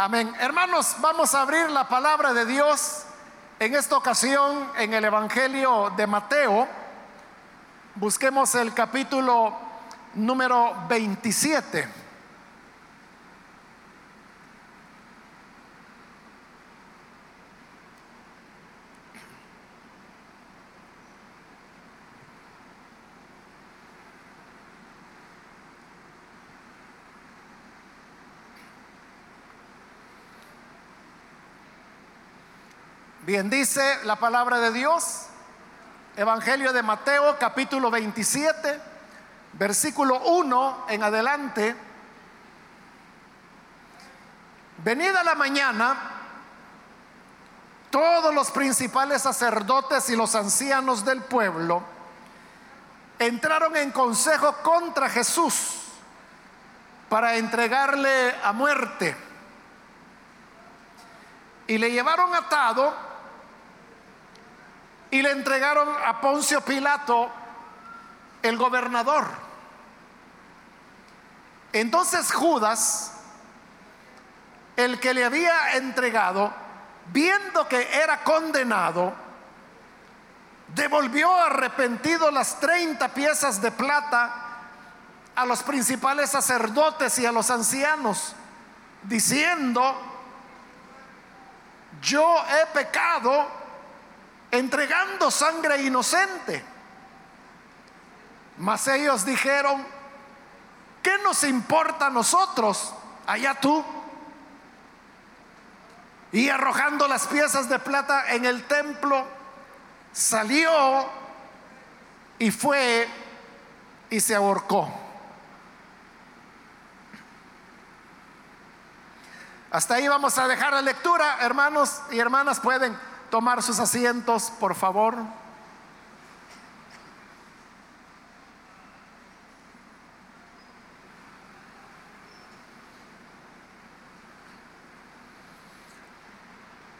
Amén. Hermanos, vamos a abrir la palabra de Dios en esta ocasión en el Evangelio de Mateo. Busquemos el capítulo número 27. Bien, dice la palabra de Dios, Evangelio de Mateo capítulo 27, versículo 1 en adelante. Venida la mañana, todos los principales sacerdotes y los ancianos del pueblo entraron en consejo contra Jesús para entregarle a muerte. Y le llevaron atado y le entregaron a Poncio Pilato, el gobernador. Entonces Judas, el que le había entregado, viendo que era condenado, devolvió arrepentido las 30 piezas de plata a los principales sacerdotes y a los ancianos, diciendo, yo he pecado entregando sangre inocente. Mas ellos dijeron, ¿qué nos importa a nosotros? Allá tú. Y arrojando las piezas de plata en el templo, salió y fue y se ahorcó. Hasta ahí vamos a dejar la lectura, hermanos y hermanas, pueden tomar sus asientos, por favor.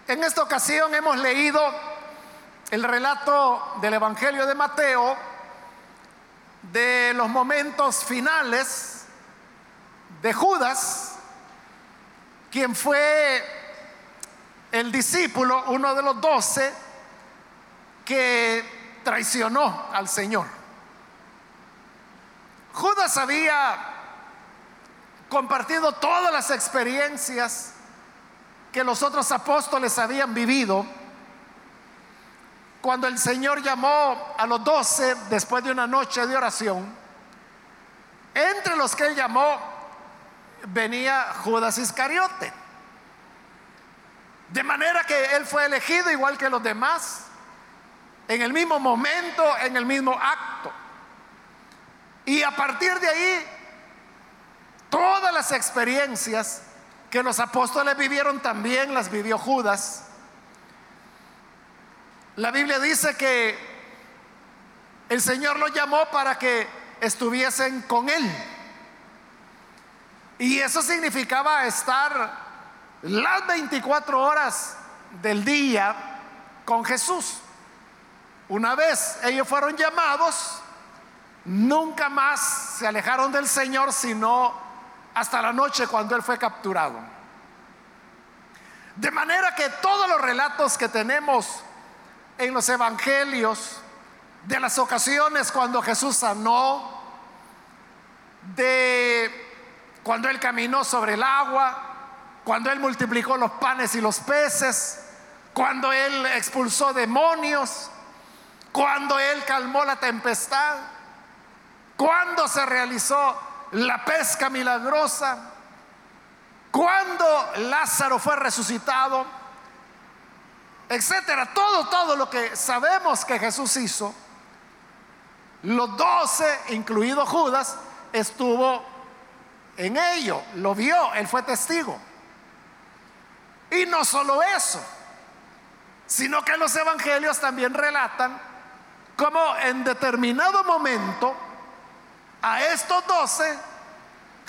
En esta ocasión hemos leído el relato del Evangelio de Mateo de los momentos finales de Judas, quien fue el discípulo, uno de los doce, que traicionó al Señor. Judas había compartido todas las experiencias que los otros apóstoles habían vivido cuando el Señor llamó a los doce después de una noche de oración. Entre los que él llamó venía Judas Iscariote. De manera que él fue elegido igual que los demás, en el mismo momento, en el mismo acto. Y a partir de ahí, todas las experiencias que los apóstoles vivieron también las vivió Judas. La Biblia dice que el Señor lo llamó para que estuviesen con él. Y eso significaba estar las 24 horas del día con Jesús. Una vez ellos fueron llamados, nunca más se alejaron del Señor, sino hasta la noche cuando Él fue capturado. De manera que todos los relatos que tenemos en los evangelios, de las ocasiones cuando Jesús sanó, de cuando Él caminó sobre el agua, cuando Él multiplicó los panes y los peces, cuando Él expulsó demonios, cuando Él calmó la tempestad, cuando se realizó la pesca milagrosa, cuando Lázaro fue resucitado, etcétera. Todo, todo lo que sabemos que Jesús hizo, los doce, incluido Judas, estuvo en ello, lo vio, él fue testigo. Y no solo eso, sino que los evangelios también relatan cómo en determinado momento a estos doce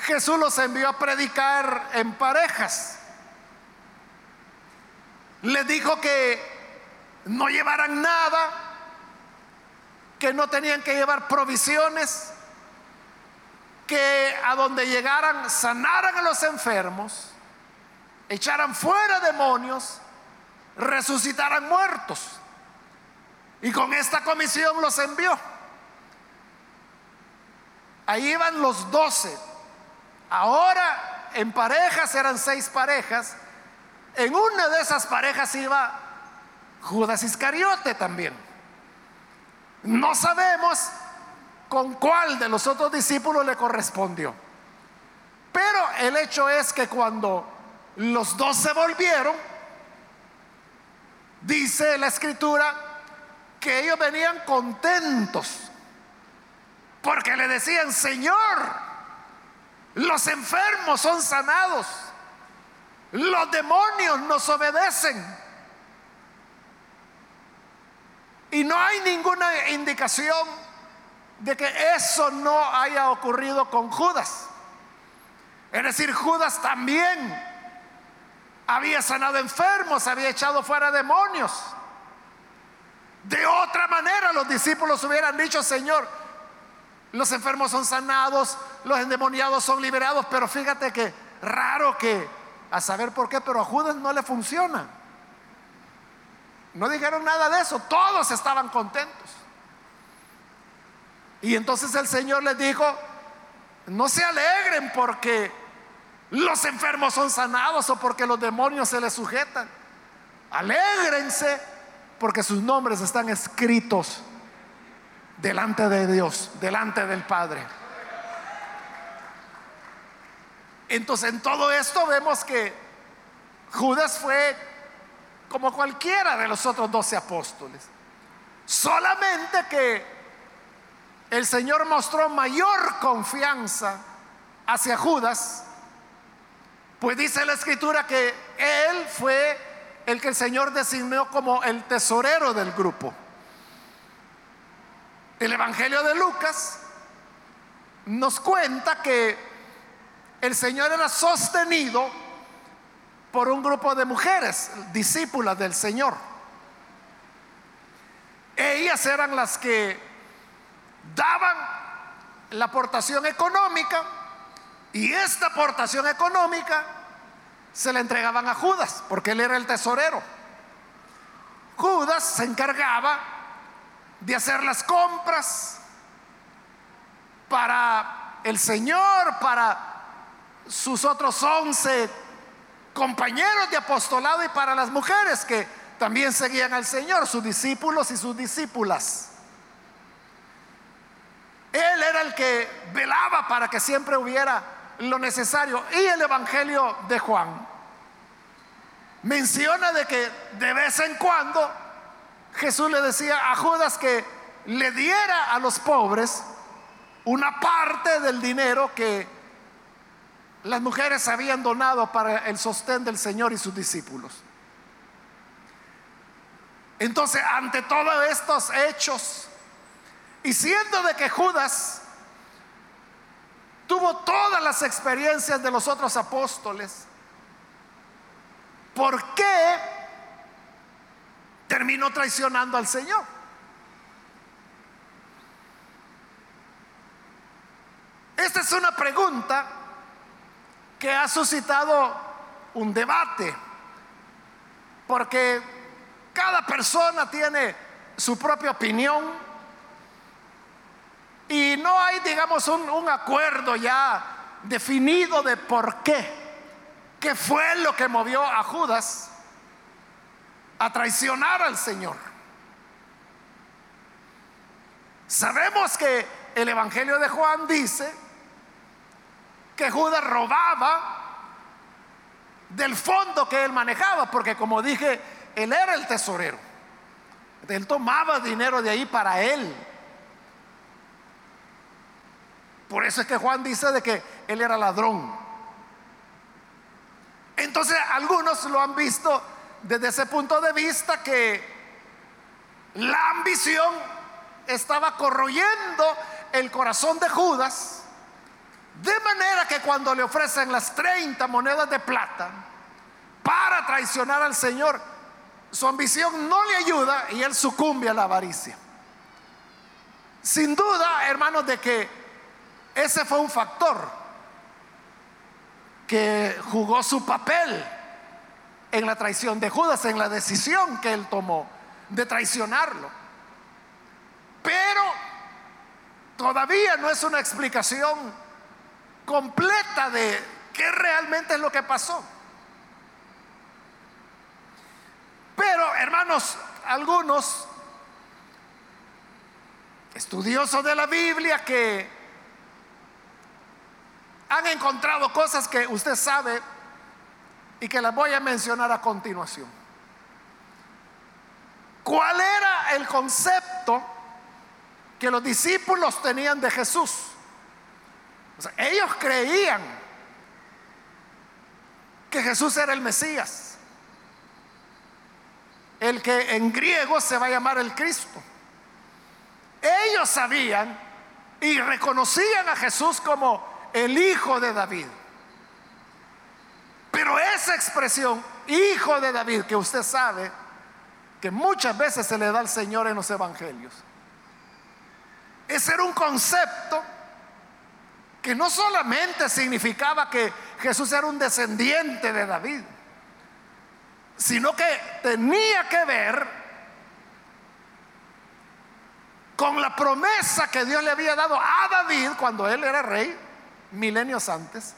Jesús los envió a predicar en parejas. Les dijo que no llevaran nada, que no tenían que llevar provisiones, que a donde llegaran sanaran a los enfermos echaran fuera demonios, resucitaran muertos. Y con esta comisión los envió. Ahí iban los doce. Ahora en parejas eran seis parejas. En una de esas parejas iba Judas Iscariote también. No sabemos con cuál de los otros discípulos le correspondió. Pero el hecho es que cuando los dos se volvieron, dice la escritura que ellos venían contentos porque le decían, Señor, los enfermos son sanados, los demonios nos obedecen. Y no hay ninguna indicación de que eso no haya ocurrido con Judas. Es decir, Judas también había sanado enfermos, había echado fuera demonios. De otra manera los discípulos hubieran dicho, Señor, los enfermos son sanados, los endemoniados son liberados, pero fíjate que raro que, a saber por qué, pero a Judas no le funciona. No dijeron nada de eso, todos estaban contentos. Y entonces el Señor les dijo, no se alegren porque los enfermos son sanados o porque los demonios se les sujetan. Alégrense porque sus nombres están escritos delante de Dios, delante del Padre. Entonces en todo esto vemos que Judas fue como cualquiera de los otros doce apóstoles. Solamente que el Señor mostró mayor confianza hacia Judas, pues dice la escritura que él fue el que el Señor designó como el tesorero del grupo. El Evangelio de Lucas nos cuenta que el Señor era sostenido por un grupo de mujeres, discípulas del Señor. Ellas eran las que daban la aportación económica y esta aportación económica se la entregaban a Judas, porque él era el tesorero. Judas se encargaba de hacer las compras para el Señor, para sus otros once compañeros de apostolado y para las mujeres que también seguían al Señor, sus discípulos y sus discípulas. Él era el que velaba para que siempre hubiera lo necesario. Y el Evangelio de Juan menciona de que de vez en cuando Jesús le decía a Judas que le diera a los pobres una parte del dinero que las mujeres habían donado para el sostén del Señor y sus discípulos. Entonces, ante todos estos hechos, y siendo de que Judas tuvo todas las experiencias de los otros apóstoles, ¿por qué terminó traicionando al Señor? Esta es una pregunta que ha suscitado un debate, porque cada persona tiene su propia opinión y no hay, digamos, un, acuerdo ya definido de por qué. ¿Qué fue lo que movió a Judas a traicionar al Señor? Sabemos que el Evangelio de Juan dice que Judas robaba del fondo que él manejaba, porque como dije, él era el tesorero. Él tomaba dinero de ahí para él. Por eso es que Juan dice de que él era ladrón. Entonces algunos lo han visto desde ese punto de vista que la ambición estaba corroyendo el corazón de Judas, de manera que cuando le ofrecen las 30 monedas de plata para traicionar al Señor, su ambición no le ayuda y él sucumbe a la avaricia. Sin duda, hermanos, de que ese fue un factor que jugó su papel en la traición de Judas, en la decisión que él tomó de traicionarlo. Pero todavía no es una explicación completa de qué realmente es lo que pasó. Pero, hermanos, algunos estudiosos de la Biblia que han encontrado cosas que usted sabe y que las voy a mencionar a continuación. ¿Cuál era el concepto que los discípulos tenían de Jesús? ellos creían que Jesús era el Mesías, el que en griego se va a llamar el Cristo. Ellos sabían y reconocían a Jesús como el hijo de David. Pero esa expresión, hijo de David, que usted sabe que muchas veces se le da al Señor en los evangelios, ese era un concepto que no solamente significaba que Jesús era un descendiente de David, sino que tenía que ver con la promesa que Dios le había dado a David cuando él era rey, milenios antes.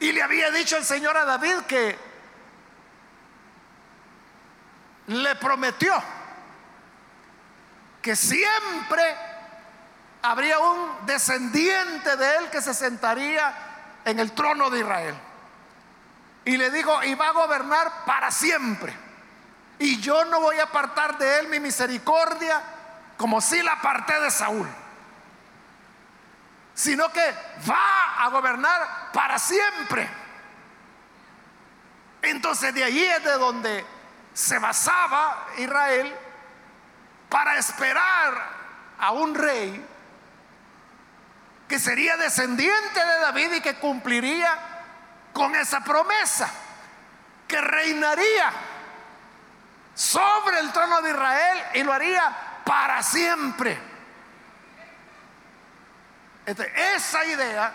Y le había dicho el Señor a David que le prometió que siempre habría un descendiente de él que se sentaría en el trono de Israel. Y le digo, y va a gobernar para siempre. Y yo no voy a apartar de él mi misericordia como si la aparté de Saúl. Sino que va a gobernar para siempre. Entonces de allí es de donde se basaba Israel para esperar a un rey que sería descendiente de David y que cumpliría con esa promesa, que reinaría sobre el trono de Israel y lo haría para siempre. Esa idea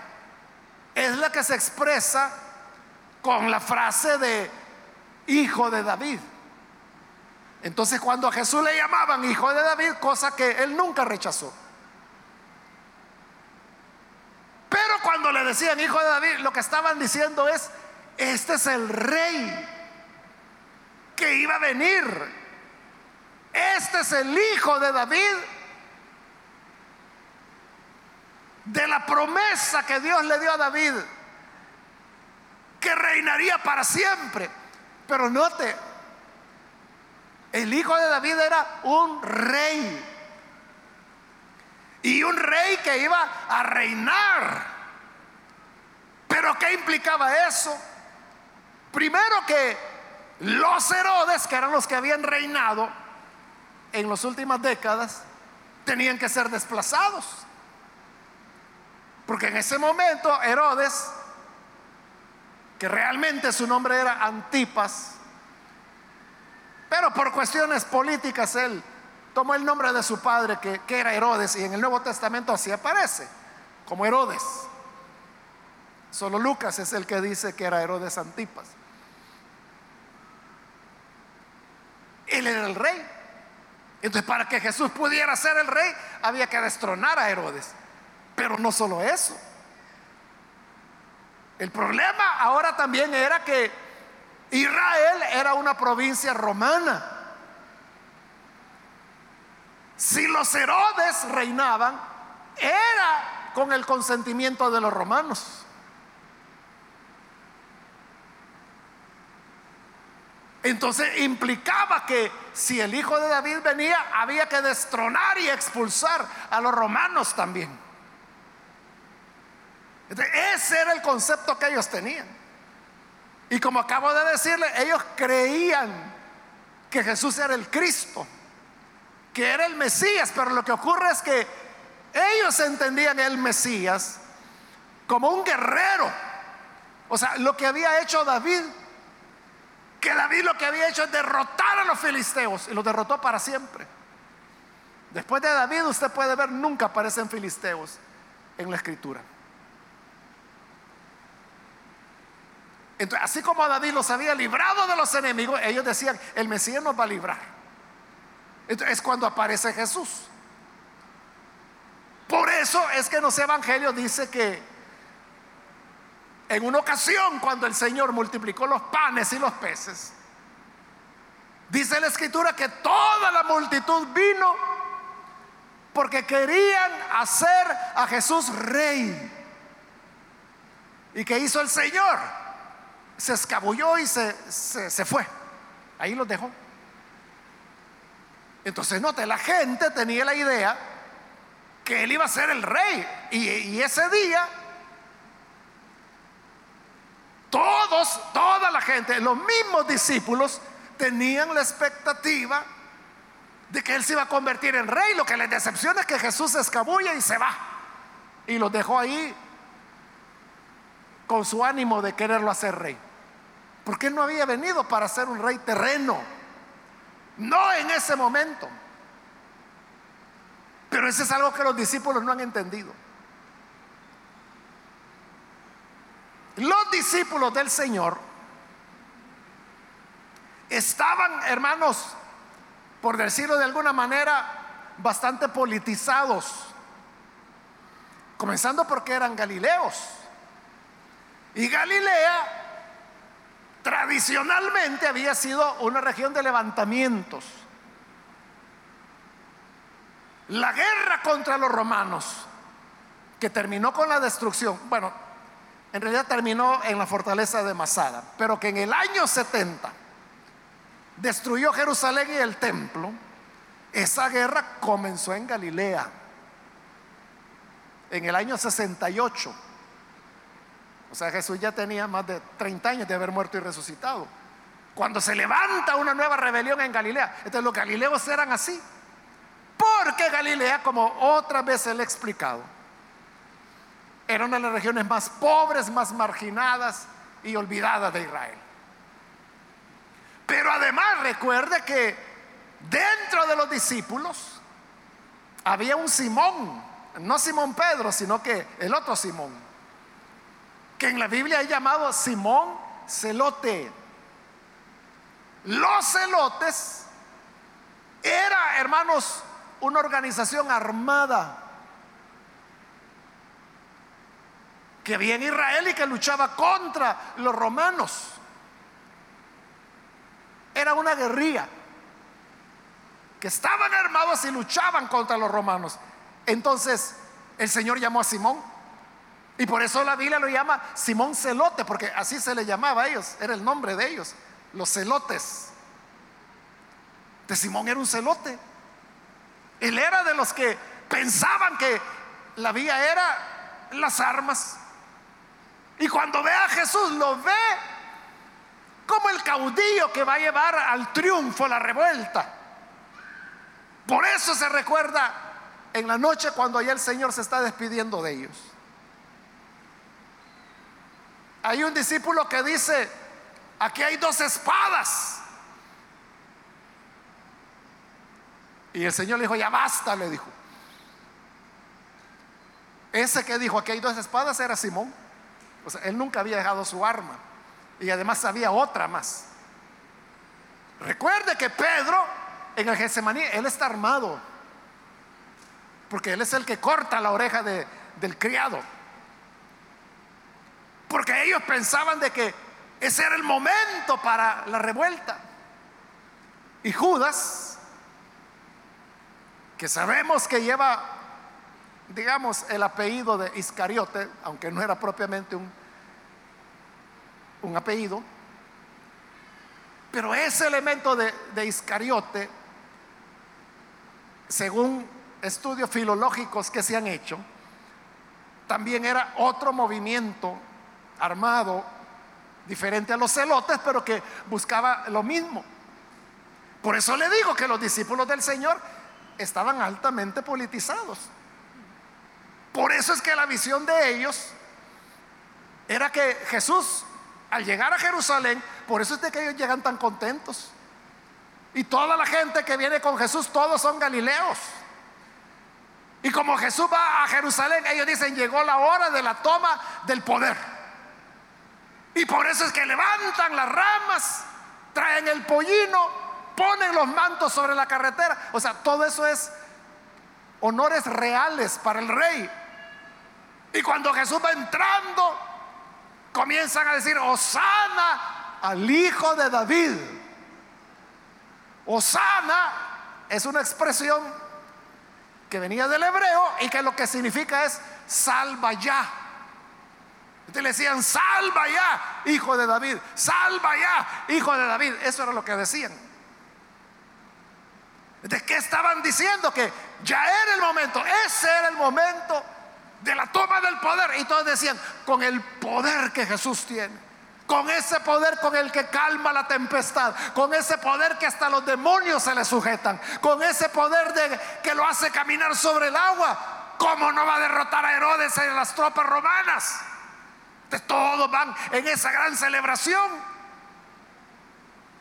es la que se expresa con la frase de hijo de David. Entonces cuando a Jesús le llamaban hijo de David, cosa que él nunca rechazó. Pero cuando le decían hijo de David, lo que estaban diciendo es, este es el rey que iba a venir. Este es el hijo de David de la promesa que Dios le dio a David, que reinaría para siempre. Pero note, el hijo de David era un rey. Y un rey que iba a reinar. Pero ¿qué implicaba eso? Primero que los Herodes, que eran los que habían reinado en las últimas décadas, tenían que ser desplazados. Porque en ese momento Herodes, que realmente su nombre era Antipas, pero por cuestiones políticas él tomó el nombre de su padre, que, era Herodes, y en el Nuevo Testamento así aparece, como Herodes. Solo Lucas es el que dice que era Herodes Antipas. Él era el rey. Entonces, para que Jesús pudiera ser el rey, había que destronar a Herodes. Pero no solo eso. El problema ahora también era que Israel era una provincia romana. Si los Herodes reinaban, era con el consentimiento de los romanos. Entonces implicaba que si el hijo de David venía, había que destronar y expulsar a los romanos también. Ese era el concepto que ellos tenían. Y como acabo de decirle, ellos creían que Jesús era el Cristo, que era el Mesías, pero lo que ocurre es que ellos entendían el Mesías como un guerrero. O sea, lo que había hecho David, que David lo que había hecho es derrotar a los filisteos y los derrotó para siempre. Después de David usted puede ver, nunca aparecen filisteos en la escritura. Entonces, así como David los había librado de los enemigos, ellos decían, el Mesías nos va a librar. Entonces, es cuando aparece Jesús. Por eso es que en los evangelios dice que en una ocasión cuando el Señor multiplicó los panes y los peces, dice la escritura que toda la multitud vino porque querían hacer a Jesús rey. ¿Y qué hizo el Señor? Se escabulló y se, se, fue. Ahí los dejó. Entonces, note, la gente tenía la idea que él iba a ser el rey. Y, y ese día, todos, toda la gente, los mismos discípulos, tenían la expectativa de que él se iba a convertir en rey. Lo que les decepciona es que Jesús se escabulla y se va. Y los dejó ahí con su ánimo de quererlo hacer rey. Porque él no había venido para ser un rey terreno. No en ese momento. Pero eso es algo que los discípulos no han entendido. Los discípulos del Señor estaban, hermanos, por decirlo de alguna manera, bastante politizados. Comenzando porque eran galileos. Y Galilea tradicionalmente había sido una región de levantamientos. La guerra contra los romanos, que terminó con la destrucción, bueno, en realidad terminó en la fortaleza de Masada, pero que en el año 70 destruyó Jerusalén y el templo, esa guerra comenzó en Galilea, en el año 68. O sea, Jesús ya tenía más de 30 años de haber muerto y resucitado. Cuando se levanta una nueva rebelión en Galilea, entonces los galileos eran así. Porque Galilea, como otras veces le he explicado, era una de las regiones más pobres, más marginadas y olvidadas de Israel. Pero además recuerde que dentro de los discípulos había un Simón, no Simón Pedro, sino que el otro Simón, que en la Biblia es llamado Simón Celote. Los celotes era, hermanos, una organización armada que había en Israel y que luchaba contra los romanos. Era una guerrilla que estaban armados y luchaban contra los romanos. Entonces el Señor llamó a Simón. Y por eso la Biblia lo llama Simón Celote, porque así se le llamaba a ellos, era el nombre de ellos, los celotes. De Simón era un celote. Él era de los que pensaban que la vía era las armas. Y cuando ve a Jesús, lo ve como el caudillo que va a llevar al triunfo la revuelta. Por eso se recuerda en la noche cuando ya el Señor se está despidiendo de ellos. Hay un discípulo que dice, aquí hay dos espadas. Y el Señor le dijo, ya basta, le dijo. Ese que dijo, aquí hay dos espadas era Simón. O sea, él nunca había dejado su arma. Y además había otra más. Recuerde que Pedro en el Getsemaní, él está armado. Porque él es el que corta la oreja del criado. Porque ellos pensaban de que ese era el momento para la revuelta. Y Judas, que sabemos que lleva, digamos, el apellido de Iscariote, aunque no era propiamente un un apellido, pero ese elemento de, Iscariote, según estudios filológicos que se han hecho, también era otro movimiento armado diferente a los celotes, pero que buscaba lo mismo. Por eso le digo que los discípulos del Señor estaban altamente politizados. Por eso es que la visión de ellos era que Jesús al llegar a Jerusalén, por eso es de que ellos llegan tan contentos. Y toda la gente que viene con Jesús, todos son galileos. Y como Jesús va a Jerusalén, ellos dicen, llegó la hora de la toma del poder. Y por eso es que levantan las ramas, traen el pollino, ponen los mantos sobre la carretera. O sea, todo eso es honores reales para el rey. Y cuando Jesús va entrando, comienzan a decir, Osana al hijo de David. Osana es una expresión que venía del hebreo y que lo que significa es salva ya. Entonces le decían, salva ya, hijo de David, salva ya, hijo de David. Eso era lo que decían. ¿De qué estaban diciendo? Que ya era el momento, ese era el momento de la toma del poder. Y todos decían, con el poder que Jesús tiene, con ese poder con el que calma la tempestad, con ese poder que hasta los demonios se le sujetan, con ese poder de, que lo hace caminar sobre el agua, ¿cómo no va a derrotar a Herodes y a las tropas romanas? Todos van en esa gran celebración.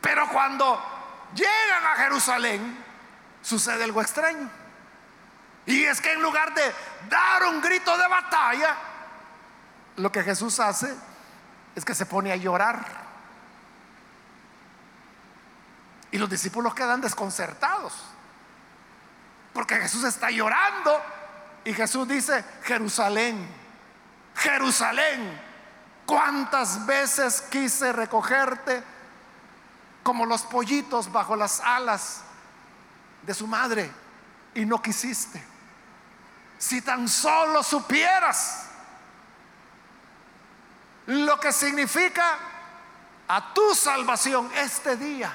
Pero cuando llegan a Jerusalén, sucede algo extraño. Y es que en lugar de dar un grito de batalla, lo que Jesús hace es que se pone a llorar. Y los discípulos quedan desconcertados. Porque Jesús está llorando. Y Jesús dice, Jerusalén, Jerusalén, ¿Cuántas veces quise recogerte como los pollitos bajo las alas de su madre y no quisiste? Si tan solo supieras lo que significa a tu salvación este día,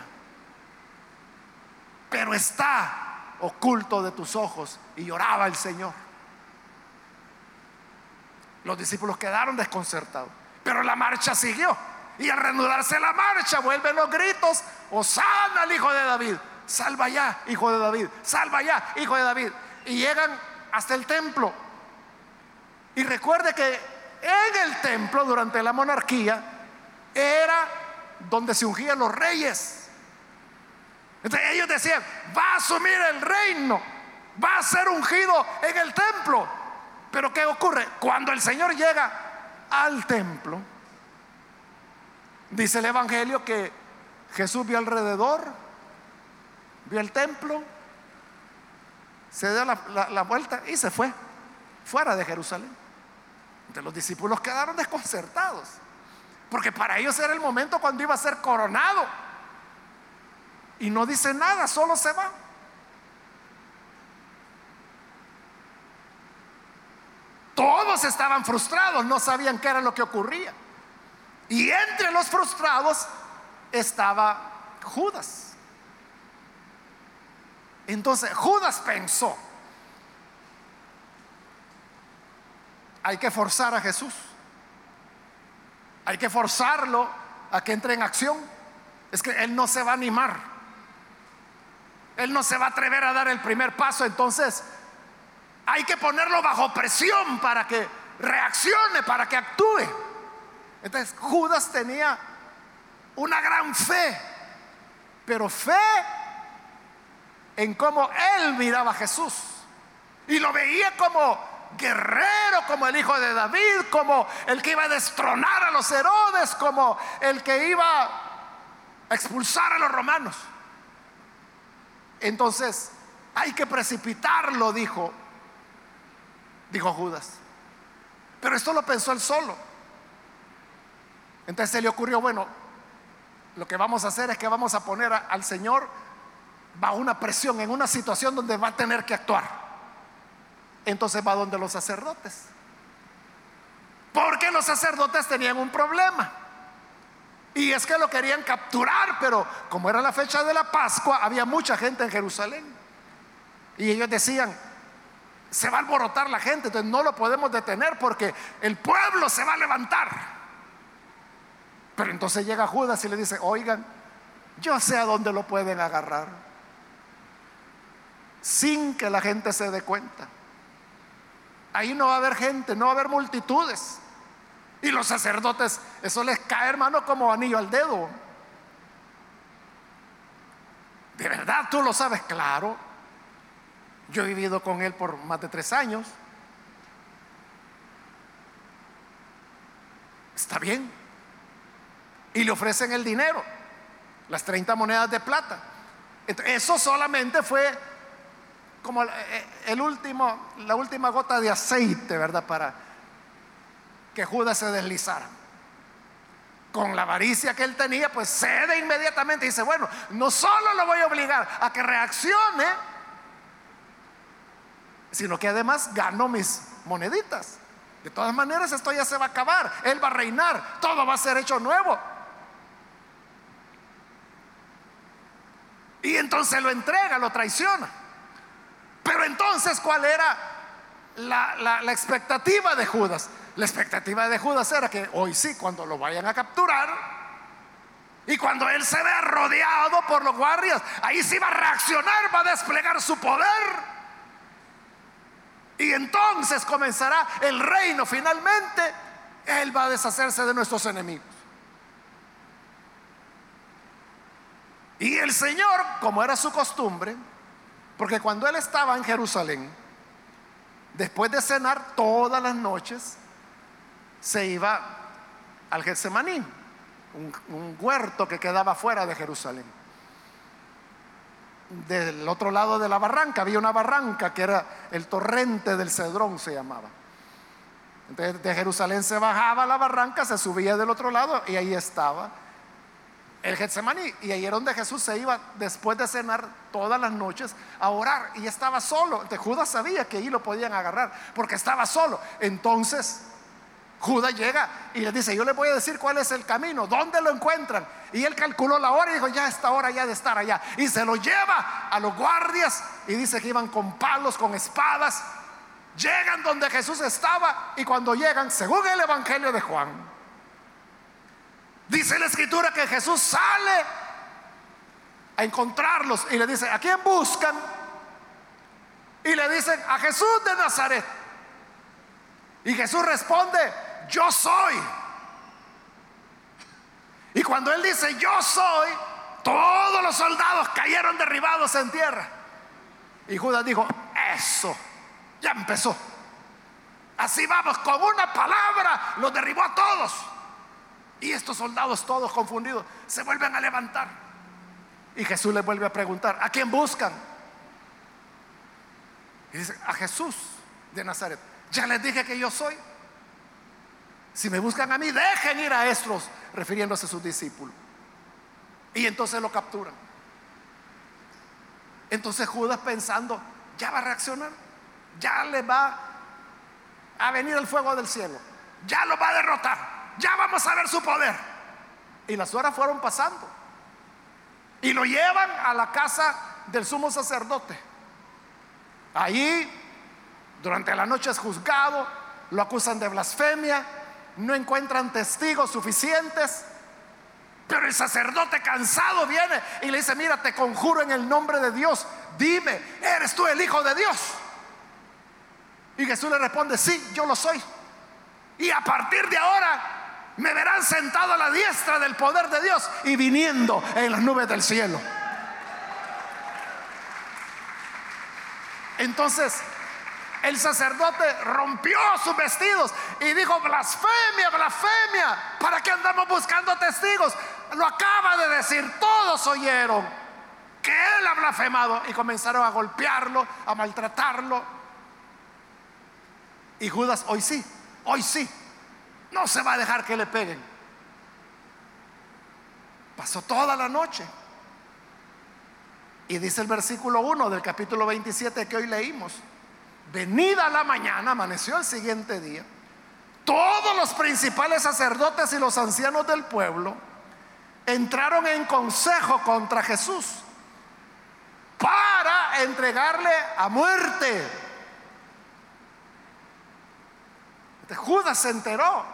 pero está oculto de tus ojos y lloraba el Señor. Los discípulos quedaron desconcertados. Pero la marcha siguió. Y al reanudarse la marcha vuelven los gritos, Osana al hijo de David, salva ya, hijo de David, salva ya, hijo de David. Y llegan hasta el templo. Y recuerde que en el templo durante la monarquía era donde se ungían los reyes. Entonces ellos decían, va a asumir el reino, va a ser ungido en el templo. Pero ¿qué ocurre? Cuando el Señor llega al templo, dice el Evangelio que Jesús vio alrededor, vio el templo, se dio la, vuelta y se fue fuera de Jerusalén. Entonces los discípulos quedaron desconcertados, porque para ellos era el momento cuando iba a ser coronado. Y no dice nada, solo se va. Estaban frustrados, no sabían qué era lo que ocurría. Y entre los frustrados estaba Judas. Entonces Judas pensó, hay que forzar a Jesús. Hay que forzarlo a que entre en acción. Es que Él no se va a animar. Él no se va a atrever a dar el primer paso. Entonces hay que ponerlo bajo presión para que reaccione, para que actúe. Entonces Judas tenía una gran fe, pero fe en cómo él miraba a Jesús. Y lo veía como guerrero, como el hijo de David, como el que iba a destronar a los Herodes, como el que iba a expulsar a los romanos. Entonces, hay que precipitarlo, dijo dijo Judas. Pero esto lo pensó él solo. Entonces se le ocurrió, bueno, lo que vamos a hacer es que vamos a poner al Señor bajo una presión, en una situación donde va a tener que actuar. Entonces va donde los sacerdotes. Porque los sacerdotes tenían un problema. Y es que lo querían capturar, pero como era la fecha de la Pascua, había mucha gente en Jerusalén. Y ellos decían, se va a alborotar la gente, entonces no lo podemos detener porque el pueblo se va a levantar. Pero entonces llega Judas y le dice, oigan, yo sé a dónde lo pueden agarrar, sin que la gente se dé cuenta. Ahí no va a haber gente, no va a haber multitudes. Y los sacerdotes, eso les cae hermano como anillo al dedo. De verdad, tú lo sabes, claro. Yo he vivido con él por más de tres años. Está bien. y le ofrecen el dinero, las 30 monedas de plata. Eso solamente fue como eh, el último, la última gota de aceite, ¿verdad? Para que Judas se deslizara. Con la avaricia que él tenía, pues cede inmediatamente y dice, bueno, no solo lo voy a obligar a que reaccione, sino que además gano mis moneditas. De todas maneras, esto ya se va a acabar. Él va a reinar. Todo va a ser hecho nuevo. Y entonces lo entrega, lo traiciona. Pero entonces, ¿cuál era la, expectativa de Judas? La expectativa de Judas era que hoy sí, cuando lo vayan a capturar, y cuando él se vea rodeado por los guardias, ahí sí va a reaccionar, va a desplegar su poder. Y entonces comenzará el reino finalmente. Él va a deshacerse de nuestros enemigos. Y el Señor, como era su costumbre, porque cuando Él estaba en Jerusalén, después de cenar todas las noches, se iba al Getsemaní, un, un huerto que quedaba fuera de Jerusalén del otro lado de la barranca, había una barranca que era el torrente del Cedrón, se llamaba. Entonces de Jerusalén se bajaba la barranca, se subía del otro lado y ahí estaba el Getsemaní. Y ahí era donde Jesús se iba después de cenar todas las noches a orar y estaba solo. Entonces Judas sabía que ahí lo podían agarrar porque estaba solo. Entonces Judas llega y le dice, yo le voy a decir cuál es el camino, dónde lo encuentran. Y él calculó la hora y dijo, ya esta hora ya de estar allá. Y se lo lleva a los guardias y dice que iban con palos, con espadas. Llegan donde Jesús estaba y cuando llegan, según el Evangelio de Juan, dice la escritura que Jesús sale a encontrarlos y le dice, ¿a quién buscan? Y le dicen, a Jesús de Nazaret. Y Jesús responde, yo soy. Y cuando él dice, yo soy, todos los soldados cayeron derribados en tierra. Y Judas dijo, eso, ya empezó. Así vamos, con una palabra los derribó a todos. Y estos soldados todos confundidos se vuelven a levantar. Y Jesús les vuelve a preguntar, ¿a quién buscan? Y dice, a Jesús de Nazaret. Ya les dije que yo soy. Si me buscan a mí, dejen ir a estos, refiriéndose a sus discípulos. Y entonces lo capturan. Entonces Judas pensando, ya va a reaccionar, ya le va a venir el fuego del cielo, ya lo va a derrotar, ya vamos a ver su poder. Y las horas fueron pasando. Y lo llevan a la casa del sumo sacerdote. Ahí, durante la noche es juzgado, lo acusan de blasfemia, no encuentran testigos suficientes. Pero el sacerdote cansado viene y le dice, mira, te conjuro en el nombre de Dios, dime, ¿eres tú el Hijo de Dios? Y Jesús le responde, sí, yo lo soy. Y a partir de ahora me verán sentado a la diestra del poder de Dios y viniendo en las nubes del cielo. Entonces, el sacerdote rompió sus vestidos y dijo, blasfemia, blasfemia, ¿para qué andamos buscando testigos? Lo acaba de decir, todos oyeron que él ha blasfemado y comenzaron a golpearlo, a maltratarlo. Y Judas, hoy sí, hoy sí, no se va a dejar que le peguen. Pasó toda la noche. Y dice el versículo 1 del capítulo 27 que hoy leímos. Venida la mañana, amaneció el siguiente día, todos los principales sacerdotes y los ancianos del pueblo entraron en consejo contra Jesús para entregarle a muerte. Judas se enteró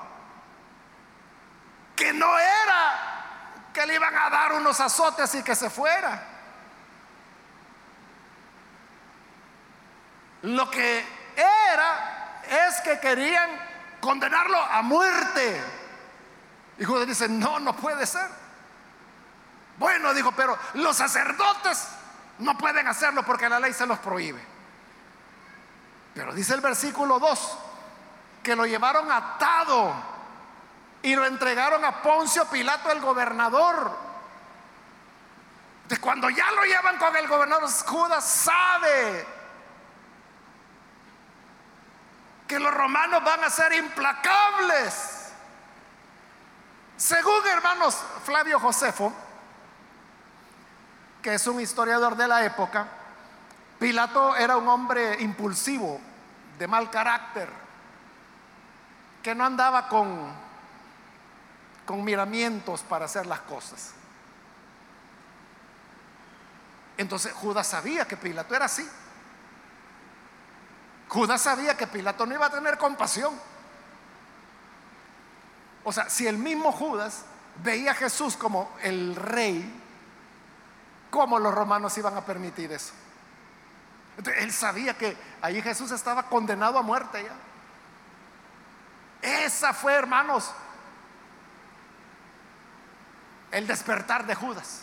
que no era que le iban a dar unos azotes y que se fuera. Lo que era es que querían condenarlo a muerte. Y Judas dice, no, no puede ser. Bueno, dijo, pero los sacerdotes no pueden hacerlo porque la ley se los prohíbe. Pero dice el versículo 2 que lo llevaron atado y lo entregaron a Poncio Pilato, el gobernador. De cuando ya lo llevan con el gobernador, Judas sabe que los romanos van a ser implacables. Según hermanos Flavio Josefo, que es un historiador de la época, Pilato era un hombre impulsivo, de mal carácter, que no andaba con, con miramientos para hacer las cosas. Entonces Judas sabía que Pilato era así. Judas sabía que Pilato no iba a tener compasión. O sea, si el mismo Judas veía a Jesús como el rey, ¿cómo los romanos iban a permitir eso? él sabía que ahí Jesús estaba condenado a muerte ya. Esa fue, hermanos, el despertar de Judas.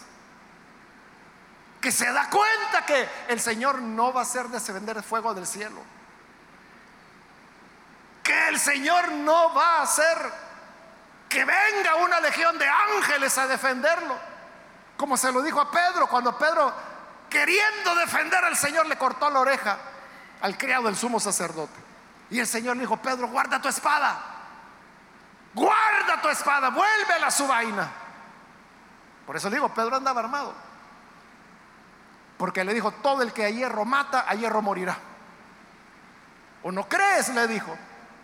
Que se da cuenta que el Señor no va a ser descender fuego del cielo. Que el Señor no va a hacer que venga una legión de ángeles a defenderlo. Como se lo dijo a Pedro cuando Pedro queriendo defender al Señor, le cortó la oreja al criado del sumo sacerdote. Y el Señor le dijo, Pedro, guarda tu espada. Guarda tu espada, vuélvela a su vaina. Por eso le digo, Pedro andaba armado. Porque le dijo, todo el que a hierro mata, a hierro morirá. ¿O no crees? Le dijo,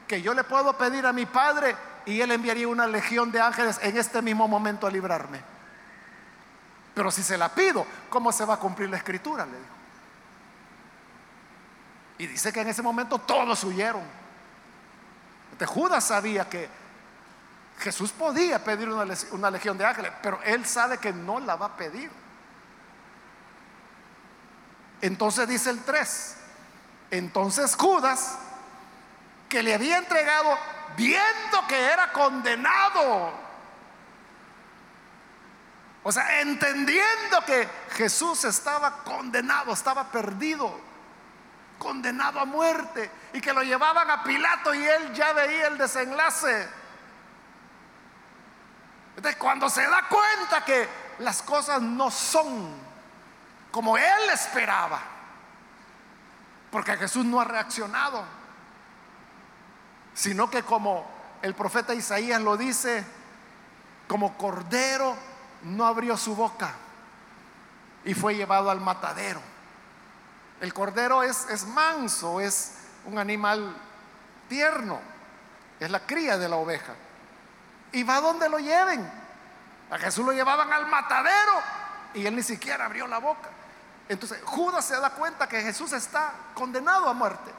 que yo le puedo pedir a mi Padre y él enviaría una legión de ángeles en este mismo momento a librarme. Pero si se la pido, ¿cómo se va a cumplir la escritura? Le dijo. Y dice que en ese momento todos huyeron. Entonces Judas sabía que Jesús podía pedir una, una legión de ángeles, pero él sabe que no la va a pedir. Entonces dice el 3. Entonces Judas, que le había entregado, viendo que era condenado o sea, entendiendo que Jesús estaba condenado, estaba perdido, condenado a muerte, y que lo llevaban a Pilato y él ya veía el desenlace. Entonces, cuando se da cuenta que las cosas no son como él esperaba, porque Jesús no ha reaccionado, sino que como el profeta Isaías lo dice, como cordero no abrió su boca y fue llevado al matadero. El cordero es, es manso, es un animal tierno, es la cría de la oveja. Y va donde lo lleven. A Jesús lo llevaban al matadero y él ni siquiera abrió la boca. Entonces Judas se da cuenta que Jesús está condenado a muerte.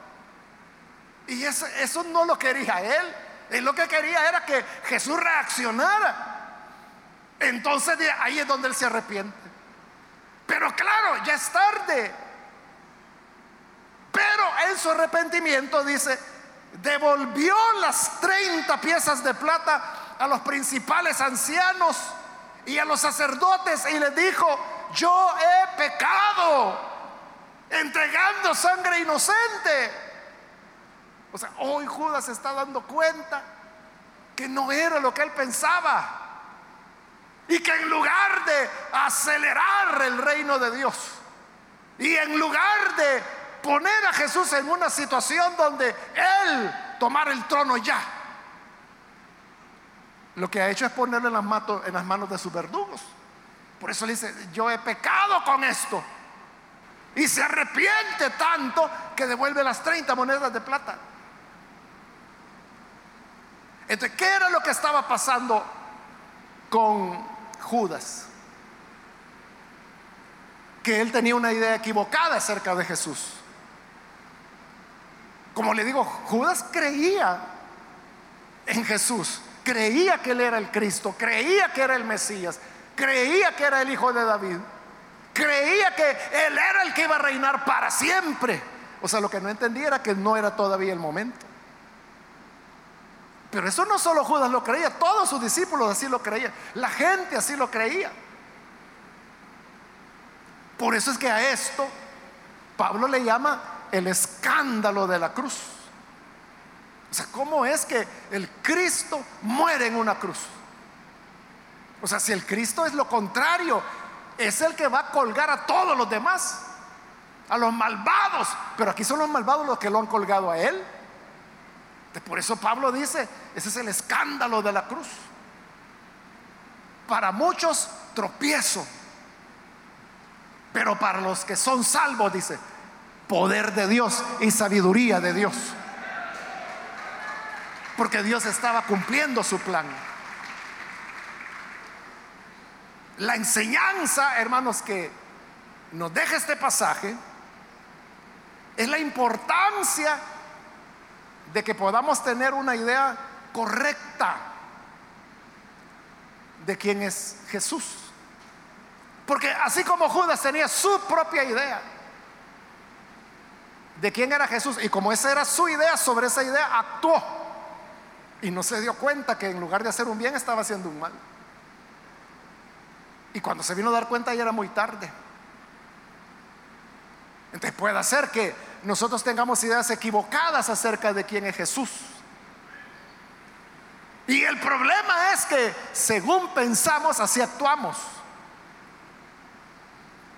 Y eso, eso no lo quería él. Él lo que quería era que Jesús reaccionara. Entonces ahí es donde él se arrepiente. Pero claro, ya es tarde. Pero en su arrepentimiento dice, devolvió las 30 piezas de plata a los principales ancianos y a los sacerdotes y les dijo, yo he pecado entregando sangre inocente. O sea, hoy Judas se está dando cuenta que no era lo que él pensaba. Y que en lugar de acelerar el reino de Dios y en lugar de poner a Jesús en una situación donde Él tomara el trono ya, lo que ha hecho es ponerle las, en las manos de sus verdugos. Por eso le dice, yo he pecado con esto. Y se arrepiente tanto que devuelve las 30 monedas de plata. Entonces, ¿qué era lo que estaba pasando con Judas, que él tenía una idea equivocada acerca de Jesús. Como le digo, Judas creía en Jesús, creía que él era el Cristo, creía que era el Mesías, creía que era el Hijo de David, creía que él era el que iba a reinar para siempre. O sea, lo que no entendía era que no era todavía el momento. Pero eso no solo Judas lo creía, todos sus discípulos así lo creían, la gente así lo creía. Por eso es que a esto Pablo le llama el escándalo de la cruz. O sea, ¿cómo es que el Cristo muere en una cruz? O sea, si el Cristo es lo contrario, es el que va a colgar a todos los demás, a los malvados, pero aquí son los malvados los que lo han colgado a él. Por eso Pablo dice, ese es el escándalo de la cruz. Para muchos tropiezo, pero para los que son salvos, dice, poder de Dios y sabiduría de Dios. Porque Dios estaba cumpliendo su plan. La enseñanza, hermanos, que nos deja este pasaje es la importancia de que podamos tener una idea correcta de quién es Jesús. Porque así como Judas tenía su propia idea de quién era Jesús, y como esa era su idea, sobre esa idea actuó. Y no se dio cuenta que en lugar de hacer un bien estaba haciendo un mal. Y cuando se vino a dar cuenta ya era muy tarde. Entonces puede ser que nosotros tengamos ideas equivocadas acerca de quién es Jesús. Y el problema es que según pensamos, así actuamos.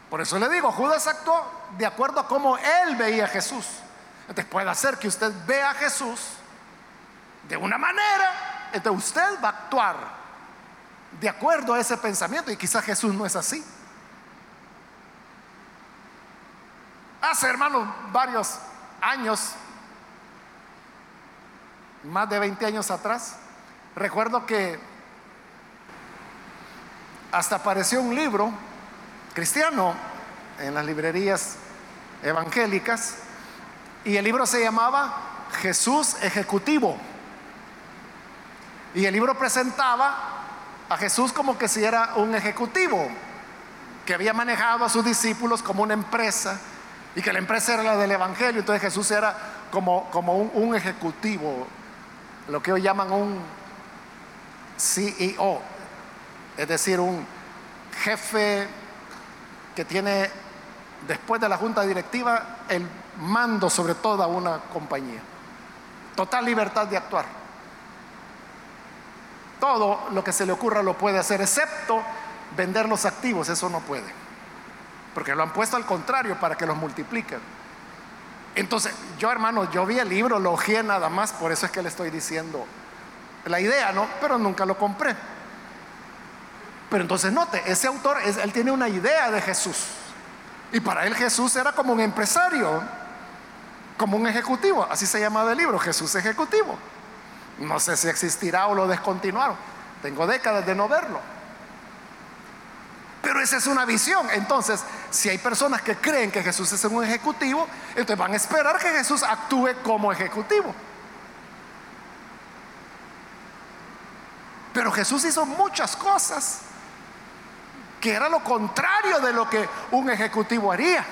Por eso le digo, Judas actuó de acuerdo a cómo él veía a Jesús. Entonces puede ser que usted vea a Jesús de una manera, entonces usted va a actuar de acuerdo a ese pensamiento. Y quizás Jesús no es así. Hace, hermanos, varios años, más de 20 años atrás, recuerdo que hasta apareció un libro cristiano en las librerías evangélicas y el libro se llamaba Jesús Ejecutivo. Y el libro presentaba a Jesús como que si era un ejecutivo que había manejado a sus discípulos como una empresa y que la empresa era la del Evangelio. Entonces Jesús era como, como un, un ejecutivo, lo que hoy llaman un CEO, es decir, un jefe que tiene después de la junta directiva el mando sobre toda una compañía. Total libertad de actuar. Todo lo que se le ocurra lo puede hacer, excepto vender los activos, eso no puede. Porque lo han puesto al contrario para que los multipliquen. Entonces, yo hermano, yo vi el libro, lo ojeé nada más, por eso es que le estoy diciendo la idea, ¿no? Pero nunca lo compré. Pero entonces note, ese autor, él tiene una idea de Jesús. Y para él Jesús era como un empresario, como un ejecutivo. Así se llamaba el libro, Jesús Ejecutivo. No sé si existirá o lo descontinuaron. Tengo décadas de no verlo. Pero esa es una visión. Entonces, si hay personas que creen que Jesús es un ejecutivo, entonces van a esperar que Jesús actúe como ejecutivo. Pero Jesús hizo muchas cosas que era lo contrario de lo que un ejecutivo haría.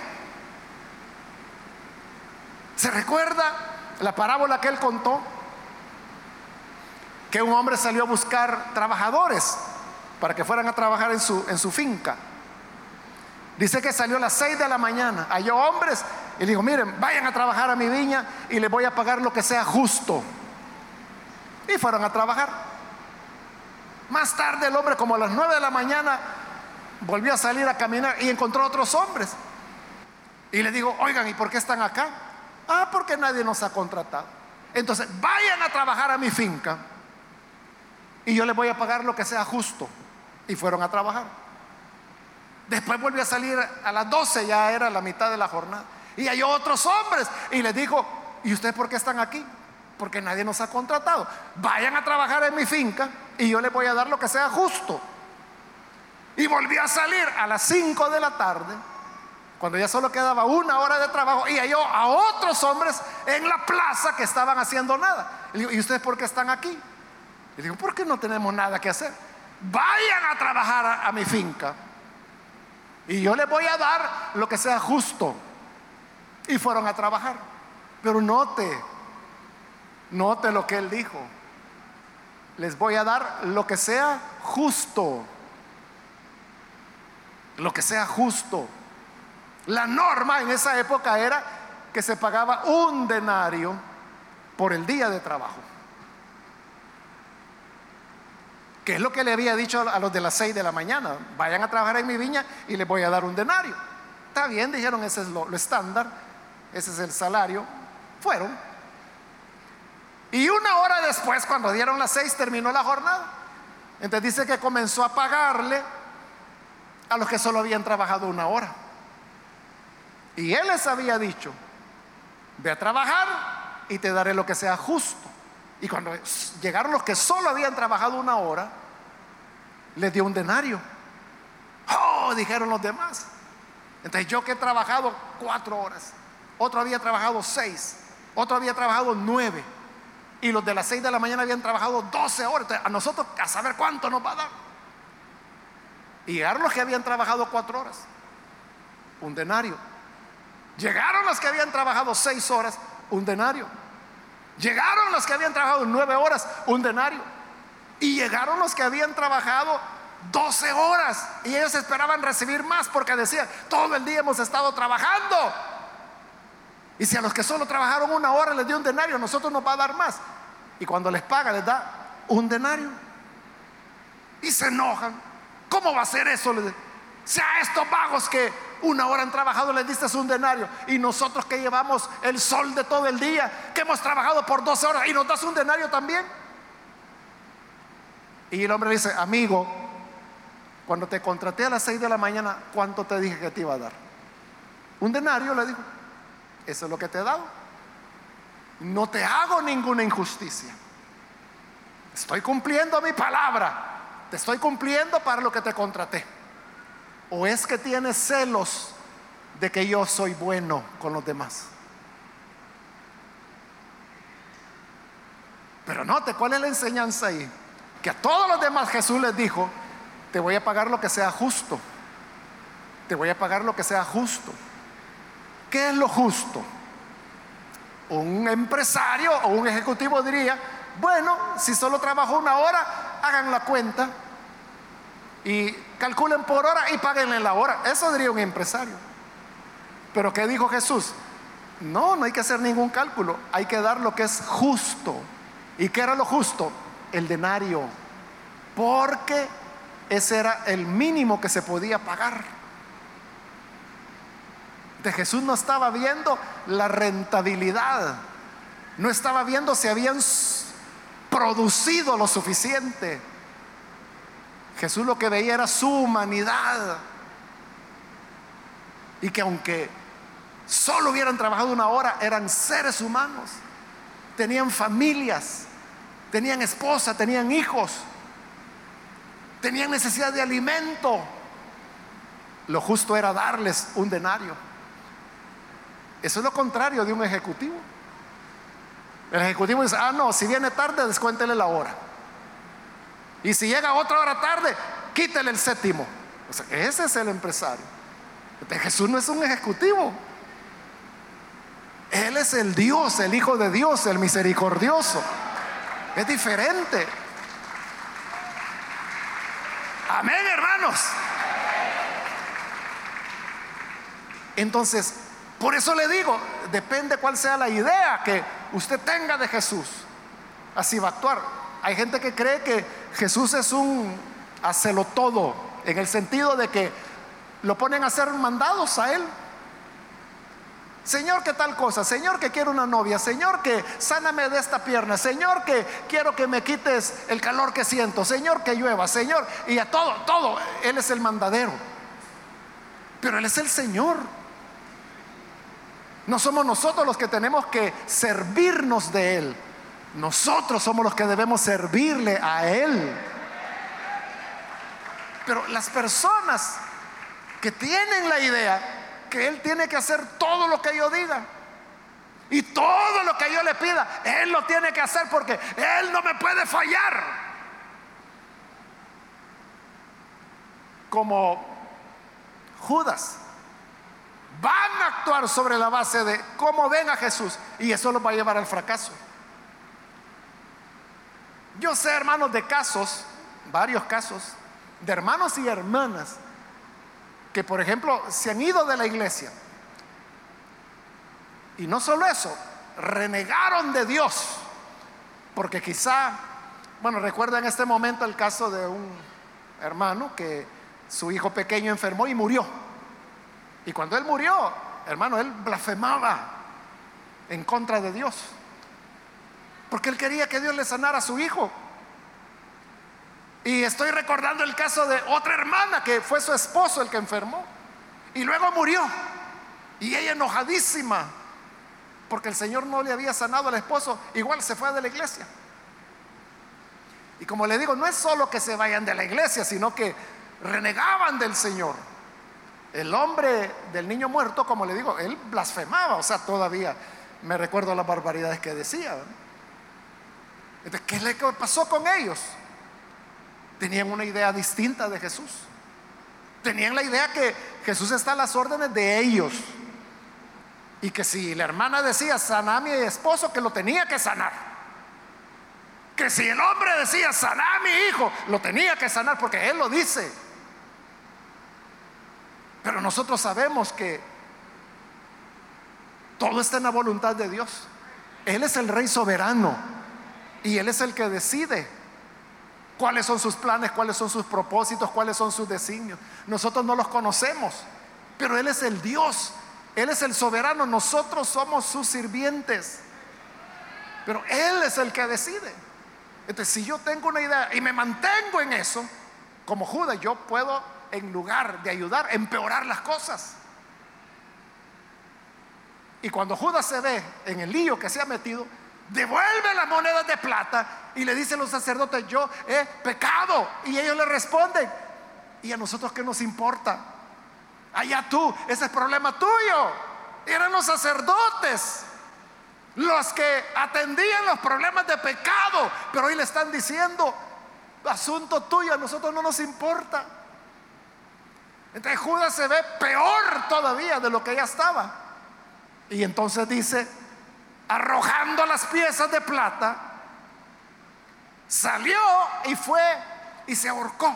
¿Se recuerda la parábola que él contó? que un hombre salió a buscar trabajadores para que fueran a trabajar en su, finca. Dice que salió a las 6 de la mañana, halló hombres y dijo, miren, vayan a trabajar a mi viña y les voy a pagar lo que sea justo. Y fueron a trabajar. Más tarde el hombre, como a las 9 de la mañana, volvió a salir a caminar y encontró otros hombres. Y le digo, oigan, ¿y por qué están acá? Ah, porque nadie nos ha contratado. Entonces, vayan a trabajar a mi finca y yo les voy a pagar lo que sea justo. Y fueron a trabajar. Después volvió a salir a las 12, ya era la mitad de la jornada. Y hay otros hombres. Y les dijo, ¿y ustedes por qué están aquí? Porque nadie nos ha contratado. Vayan a trabajar en mi finca y yo les voy a dar lo que sea justo. Y volvió a salir a las 5 de la tarde, cuando ya solo quedaba una hora de trabajo, y halló a otros hombres en la plaza que estaban haciendo nada. Y, digo, ¿y ustedes por qué están aquí? Y digo, ¿por qué no tenemos nada que hacer? Vayan a trabajar a, mi finca y yo les voy a dar lo que sea justo. Y fueron a trabajar. Pero note, note lo que él dijo. Les voy a dar lo que sea justo. Lo que sea justo. La norma en esa época era que se pagaba un denario por el día de trabajo. Que es lo que le había dicho a los de las 6 de la mañana. Vayan a trabajar en mi viña y les voy a dar un denario. Está bien, dijeron, ese es lo, estándar, ese es el salario. Fueron. Y una hora después, cuando dieron las 6, terminó la jornada. Entonces dice que comenzó a pagarle a los que solo habían trabajado una hora. Y él les había dicho, ve a trabajar y te daré lo que sea justo. Y cuando llegaron los que solo habían trabajado una hora, les dio un denario. Oh, dijeron los demás. Entonces yo que he trabajado cuatro horas, otro había trabajado seis, otro había trabajado nueve, y los de las seis de la mañana habían trabajado doce horas. a nosotros a saber cuánto nos va a dar. Y llegaron los que habían trabajado cuatro horas, un denario. Llegaron los que habían trabajado seis horas, un denario. Llegaron los que habían trabajado nueve horas, un denario. Y llegaron los que habían trabajado doce horas. Y ellos esperaban recibir más porque decían, todo el día hemos estado trabajando. Y si a los que solo trabajaron una hora les dio un denario, a nosotros nos va a dar más. Y cuando les paga, les da un denario. Y se enojan. ¿Cómo va a ser eso? Sea estos vagos que una hora han trabajado, les diste un denario. Y nosotros que llevamos el sol de todo el día, que hemos trabajado por 12 horas y nos das un denario también. Y el hombre dice, amigo, cuando te contraté a las 6 de la mañana, ¿cuánto te dije que te iba a dar? Un denario, le digo. Eso es lo que te he dado. No te hago ninguna injusticia. Estoy cumpliendo mi palabra. Te estoy cumpliendo para lo que te contraté. ¿O es que tienes celos de que yo soy bueno con los demás? Pero note cuál es la enseñanza ahí. Que a todos los demás Jesús les dijo, te voy a pagar lo que sea justo. Te voy a pagar lo que sea justo. ¿Qué es lo justo? Un empresario o un ejecutivo diría, bueno, si solo trabajo una hora, hagan la cuenta y calculen por hora y paguenle la hora. Eso diría un empresario. Pero ¿qué dijo Jesús? No, no hay que hacer ningún cálculo, hay que dar lo que es justo. ¿Y qué era lo justo? El denario. Porque ese era el mínimo que se podía pagar. De Jesús no estaba viendo la rentabilidad, no estaba viendo si habían producido lo suficiente Jesús lo que veía era su humanidad. Y que aunque solo hubieran trabajado una hora, eran seres humanos. Tenían familias, tenían esposa, tenían hijos, tenían necesidad de alimento. Lo justo era darles un denario. Eso es lo contrario de un ejecutivo. El ejecutivo dice, ah, no, si viene tarde, descuéntele la hora. Y si llega otra hora tarde, quítele el séptimo. O sea, ese es el empresario. Jesús no es un ejecutivo. Él es el Dios, el Hijo de Dios, el misericordioso. Es diferente. Amén, hermanos. Entonces, por eso le digo, depende cuál sea la idea que usted tenga de Jesús. Así va a actuar. Hay gente que cree que Jesús es un hacelo todo, en el sentido de que lo ponen a hacer mandados a Él. Señor, que tal cosa, Señor, que quiero una novia, Señor, que sáname de esta pierna, Señor, que quiero que me quites el calor que siento, Señor, que llueva, Señor, y a todo, todo, Él es el mandadero. Pero Él es el Señor. No somos nosotros los que tenemos que servirnos de Él. Nosotros somos los que debemos servirle a Él. Pero las personas que tienen la idea que Él tiene que hacer todo lo que yo diga y todo lo que yo le pida, Él lo tiene que hacer porque Él no me puede fallar. Como Judas, van a actuar sobre la base de cómo ven a Jesús y eso los va a llevar al fracaso. Yo sé, hermanos, de casos, varios casos, de hermanos y hermanas que, por ejemplo, se han ido de la iglesia. Y no solo eso, renegaron de Dios, porque quizá, bueno, recuerda en este momento el caso de un hermano que su hijo pequeño enfermó y murió. Y cuando él murió, hermano, él blasfemaba en contra de Dios, porque él quería que Dios le sanara a su hijo. Y estoy recordando el caso de otra hermana que fue su esposo el que enfermó y luego murió. Y ella enojadísima porque el Señor no le había sanado al esposo, igual se fue de la iglesia. Y como le digo, no es solo que se vayan de la iglesia, sino que renegaban del Señor. El hombre del niño muerto, como le digo, él blasfemaba, o sea, todavía me recuerdo las barbaridades que decía. ¿Qué le pasó con ellos? Tenían una idea distinta de Jesús. Tenían la idea que Jesús está a las órdenes de ellos. Y que si la hermana decía, sana a mi esposo, que lo tenía que sanar. Que si el hombre decía, sana a mi hijo, lo tenía que sanar porque él lo dice. Pero nosotros sabemos que todo está en la voluntad de Dios. Él es el rey soberano y Él es el que decide cuáles son sus planes, cuáles son sus propósitos, cuáles son sus designios. Nosotros no los conocemos, pero Él es el Dios, Él es el soberano, nosotros somos sus sirvientes, pero Él es el que decide. Entonces, si yo tengo una idea y me mantengo en eso, como Judas, yo puedo, en lugar de ayudar, empeorar las cosas. Y cuando Judas se ve en el lío que se ha metido, devuelve las monedas de plata y le dicen los sacerdotes, yo he pecado. Y ellos le responden, ¿y a nosotros qué nos importa? Allá tú, ese es problema tuyo. Eran los sacerdotes los que atendían los problemas de pecado, pero hoy le están diciendo, asunto tuyo, a nosotros no nos importa. Entonces Judas se ve peor todavía de lo que ya estaba. Y entonces dice, arrojando las piezas de plata, salió y fue y se ahorcó.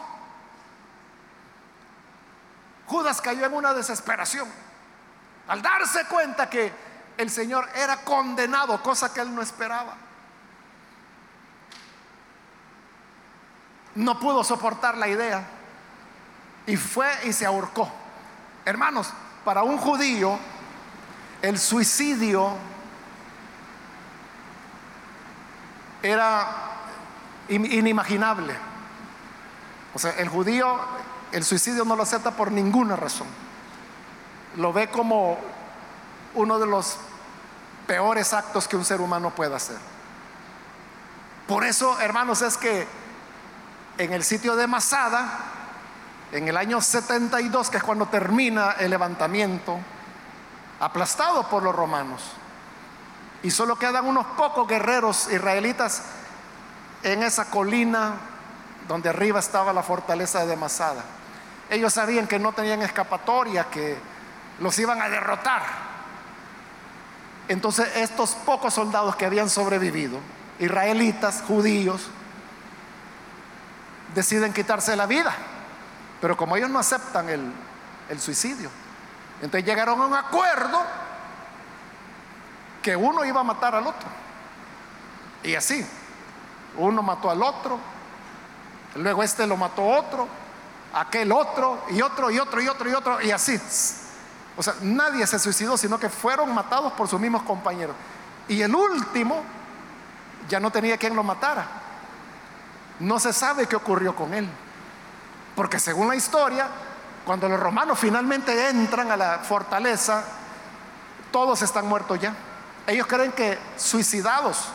Judas cayó en una desesperación al darse cuenta que el Señor era condenado, cosa que él no esperaba. No pudo soportar la idea y fue y se ahorcó. Hermanos, para un judío el suicidio era inimaginable. O sea, el judío el suicidio no lo acepta por ninguna razón. Lo ve como uno de los peores actos que un ser humano puede hacer. Por eso, hermanos, es que en el sitio de Masada, en el año 72, que es cuando termina el levantamiento, aplastado por los romanos, y solo quedan unos pocos guerreros israelitas en esa colina donde arriba estaba la fortaleza de Masada. Ellos sabían que no tenían escapatoria, que los iban a derrotar. Entonces estos pocos soldados que habían sobrevivido, israelitas, judíos, deciden quitarse la vida. Pero como ellos no aceptan el, el suicidio, entonces llegaron a un acuerdo que uno iba a matar al otro. Y así, uno mató al otro, luego este lo mató otro, aquel otro, y otro, y otro, y otro, y otro, y así. O sea, nadie se suicidó, sino que fueron matados por sus mismos compañeros. Y el último ya no tenía quien lo matara. No se sabe qué ocurrió con él. Porque según la historia, cuando los romanos finalmente entran a la fortaleza, todos están muertos ya. Ellos creen que suicidados.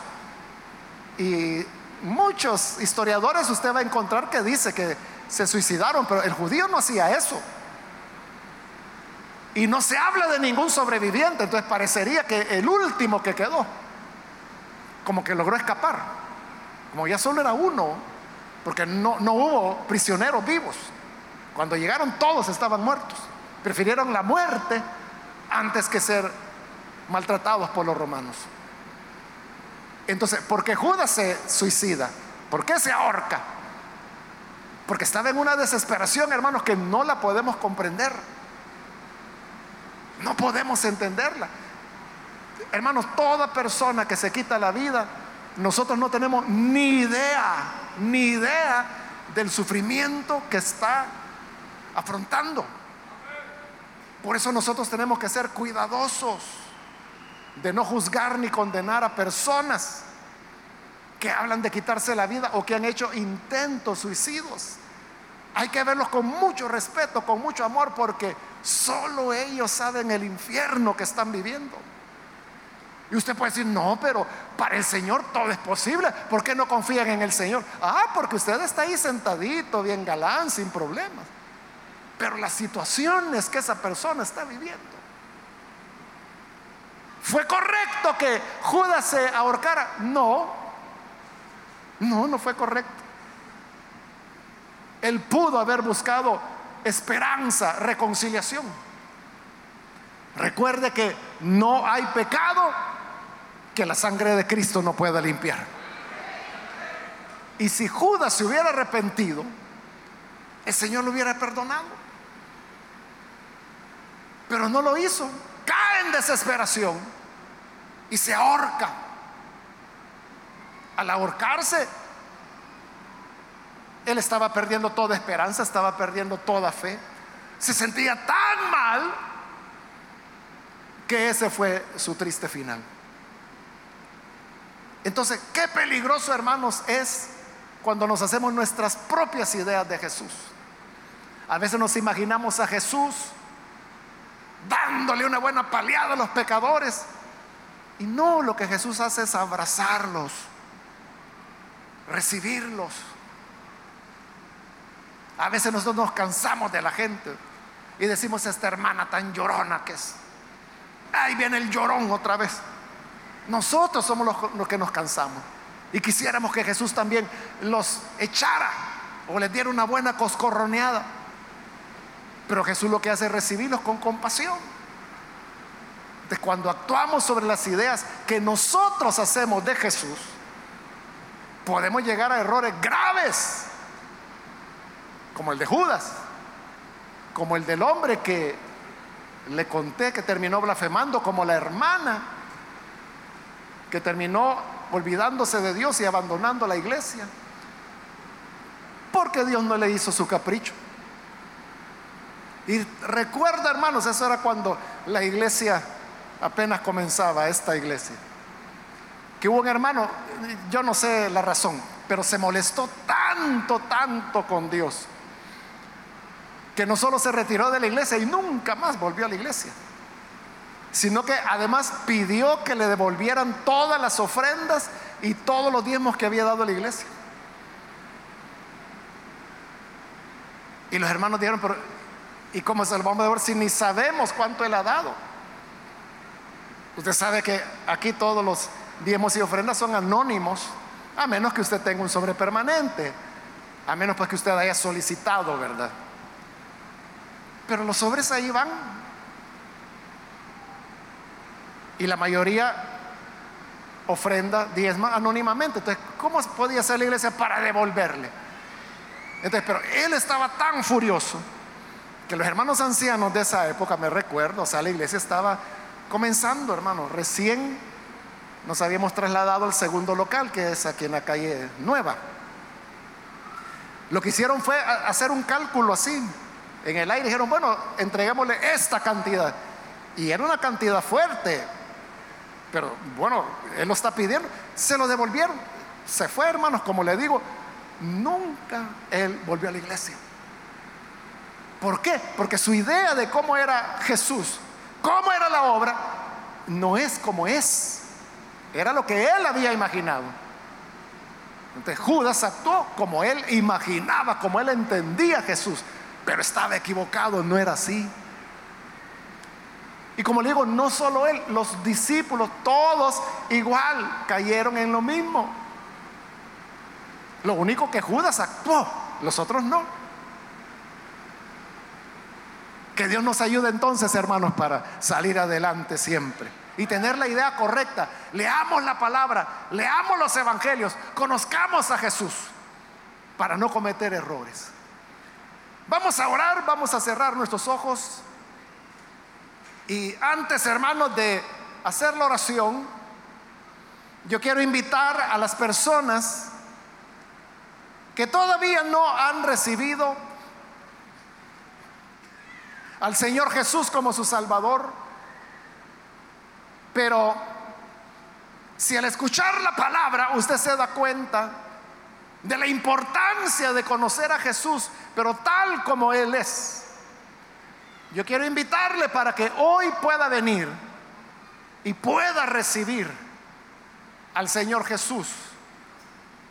Y muchos historiadores usted va a encontrar que dice que se suicidaron, pero el judío no hacía eso. Y no se habla de ningún sobreviviente, entonces parecería que el último que quedó, como que logró escapar, como ya solo era uno, porque no, no hubo prisioneros vivos. Cuando llegaron todos estaban muertos. Prefirieron la muerte antes que ser maltratados por los romanos. Entonces, ¿por qué Judas se suicida? ¿Por qué se ahorca? Porque estaba en una desesperación, hermanos, que no la podemos comprender. No podemos entenderla. Hermanos, toda persona que se quita la vida, nosotros no tenemos ni idea, ni idea del sufrimiento que está afrontando. Por eso nosotros tenemos que ser cuidadosos de no juzgar ni condenar a personas que hablan de quitarse la vida o que han hecho intentos suicidios. Hay que verlos con mucho respeto, con mucho amor, porque solo ellos saben el infierno que están viviendo. Y usted puede decir, no, pero para el Señor todo es posible. ¿Por qué no confían en el Señor? Ah, porque usted está ahí sentadito, bien galán, sin problemas. Pero las situaciones que esa persona está viviendo. ¿Fue correcto que Judas se ahorcara? No. No, no fue correcto. Él pudo haber buscado esperanza, reconciliación. Recuerde que no hay pecado que la sangre de Cristo no pueda limpiar. Y si Judas se hubiera arrepentido, el Señor lo hubiera perdonado. Pero no lo hizo. Cae en desesperación y se ahorca. Al ahorcarse, él estaba perdiendo toda esperanza, estaba perdiendo toda fe. Se sentía tan mal que ese fue su triste final. Entonces, qué peligroso, hermanos, es cuando nos hacemos nuestras propias ideas de Jesús. A veces nos imaginamos a Jesús dándole una buena paliada a los pecadores. Y no, lo que Jesús hace es abrazarlos, recibirlos a veces nosotros nos cansamos de la gente y decimos esta hermana tan llorona que es. Ahí viene el llorón otra vez. Nosotros somos los, que nos cansamos. Y quisiéramos que Jesús también los echara o les diera una buena coscorroneada. Pero Jesús lo que hace es recibirlos con compasión. Cuando actuamos sobre las ideas que nosotros hacemos de Jesús, podemos llegar a errores graves como el de Judas, como el del hombre que le conté que terminó blasfemando, como la hermana que terminó olvidándose de Dios y abandonando la iglesia, porque Dios no le hizo su capricho. Y recuerda, hermanos, eso era cuando la iglesia apenas comenzaba, esta iglesia, que hubo un hermano, yo no sé la razón, pero se molestó tanto, tanto con Dios que no solo se retiró de la iglesia y nunca más volvió a la iglesia, sino que además pidió que le devolvieran todas las ofrendas y todos los diezmos que había dado a la iglesia. Y los hermanos dijeron, pero ¿y cómo se lo vamos a devolver si ni sabemos cuánto él ha dado? Usted sabe que aquí todos los diezmos y ofrendas son anónimos, a menos que usted tenga un sobre permanente, a menos pues que usted haya solicitado, ¿verdad? Pero los sobres ahí van. Y la mayoría ofrenda, diezma anónimamente. Entonces, ¿cómo podía ser la iglesia para devolverle? Entonces, pero él estaba tan furioso que los hermanos ancianos de esa época, me recuerdo, o sea, la iglesia estaba comenzando, hermano, recién nos habíamos trasladado al segundo local, que es aquí en la calle Nueva. Lo que hicieron fue hacer un cálculo así, en el aire dijeron, bueno, entreguémosle esta cantidad. Y era una cantidad fuerte. Pero bueno, él lo está pidiendo. Se lo devolvieron. Se fue, hermanos, como le digo, nunca él volvió a la iglesia. ¿Por qué? Porque su idea de cómo era Jesús, cómo era la obra, no es como es. Era lo que él había imaginado. Entonces Judas actuó como él imaginaba, como él entendía a Jesús pero estaba equivocado, no era así. Y como le digo, no solo él, los discípulos, todos igual cayeron en lo mismo. Lo único que Judas actuó, los otros no. Que Dios nos ayude entonces, hermanos, para salir adelante siempre y tener la idea correcta. Leamos la palabra, leamos los evangelios, conozcamos a Jesús para no cometer errores. Vamos a orar, vamos a cerrar nuestros ojos. Y antes, hermanos, de hacer la oración, yo quiero invitar a las personas que todavía no han recibido al Señor Jesús como su Salvador, pero si al escuchar la palabra usted se da cuenta de la importancia de conocer a Jesús, pero tal como Él es, yo quiero invitarle para que hoy pueda venir y pueda recibir al Señor Jesús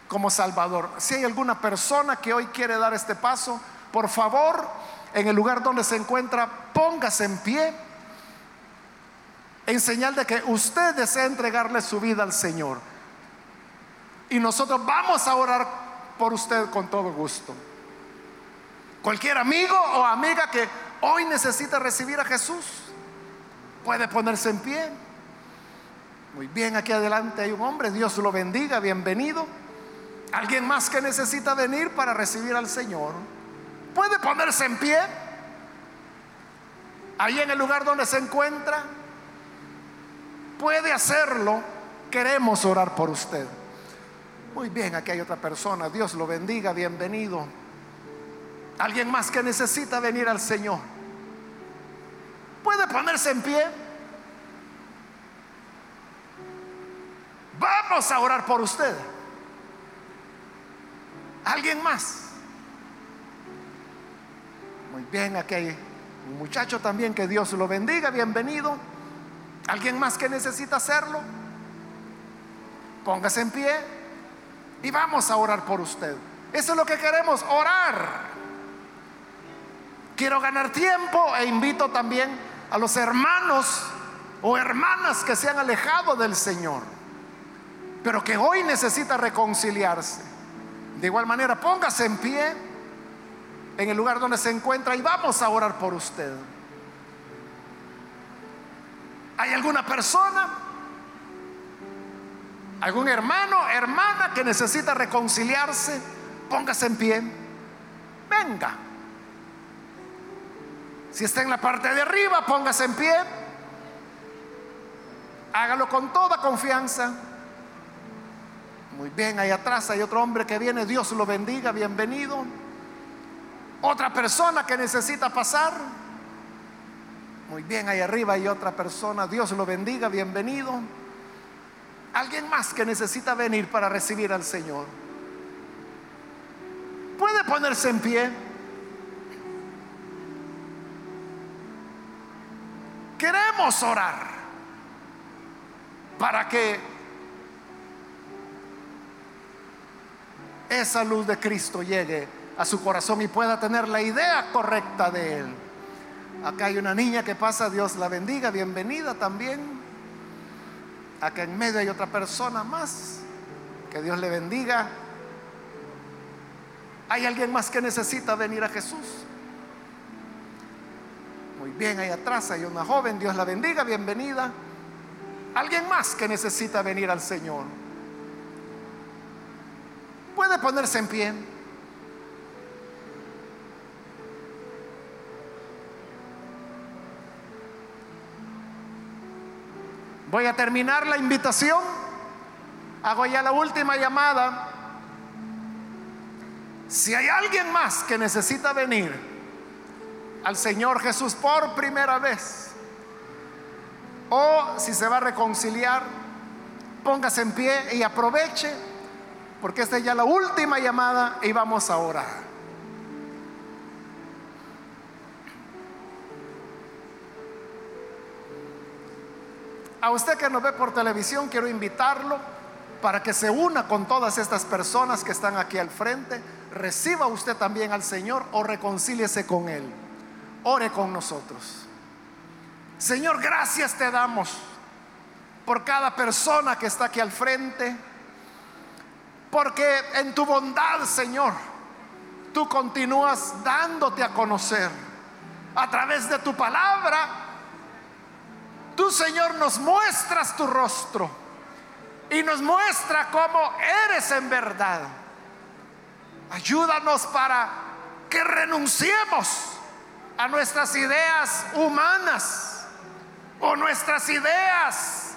como Salvador. Si hay alguna persona que hoy quiere dar este paso, por favor, en el lugar donde se encuentra, póngase en pie en señal de que usted desea entregarle su vida al Señor. Y nosotros vamos a orar por usted con todo gusto. Cualquier amigo o amiga que hoy necesita recibir a Jesús, puede ponerse en pie. Muy bien, aquí adelante hay un hombre, Dios lo bendiga, bienvenido. Alguien más que necesita venir para recibir al Señor, puede ponerse en pie. Ahí en el lugar donde se encuentra, puede hacerlo. Queremos orar por usted. Muy bien, aquí hay otra persona. Dios lo bendiga, bienvenido. Alguien más que necesita venir al Señor. Puede ponerse en pie. Vamos a orar por usted. ¿Alguien más? Muy bien, aquí hay un muchacho también, que Dios lo bendiga, bienvenido. ¿Alguien más que necesita hacerlo? Póngase en pie y vamos a orar por usted. Eso es lo que queremos, orar. Quiero ganar tiempo e invito también a los hermanos o hermanas que se han alejado del Señor, pero que hoy necesita reconciliarse. De igual manera, póngase en pie en el lugar donde se encuentra y vamos a orar por usted. ¿Hay alguna persona? ¿Algún hermano, hermana que necesita reconciliarse? Póngase en pie. Venga. Si está en la parte de arriba, póngase en pie. Hágalo con toda confianza. Muy bien, ahí atrás hay otro hombre que viene. Dios lo bendiga, bienvenido. Otra persona que necesita pasar. Muy bien, ahí arriba hay otra persona. Dios lo bendiga, bienvenido. Alguien más que necesita venir para recibir al Señor. Puede ponerse en pie. Queremos orar para que esa luz de Cristo llegue a su corazón y pueda tener la idea correcta de Él. Acá hay una niña que pasa, Dios la bendiga, bienvenida también. Acá en medio hay otra persona más, que Dios le bendiga. ¿Hay alguien más que necesita venir a Jesús? Muy bien, ahí atrás hay una joven, Dios la bendiga, bienvenida. Alguien más que necesita venir al Señor. Puede ponerse en pie. Voy a terminar la invitación. Hago ya la última llamada. Si hay alguien más que necesita venir, al Señor Jesús por primera vez, o si se va a reconciliar, póngase en pie y aproveche, porque esta es ya la última llamada y vamos a orar. A usted que nos ve por televisión, quiero invitarlo para que se una con todas estas personas que están aquí al frente. Reciba usted también al Señor o reconcíliese con Él ore con nosotros. Señor, gracias te damos por cada persona que está aquí al frente, porque en tu bondad, Señor, tú continúas dándote a conocer a través de tu palabra. Tú, Señor, nos muestras tu rostro y nos muestra cómo eres en verdad. Ayúdanos para que renunciemos a nuestras ideas humanas o nuestras ideas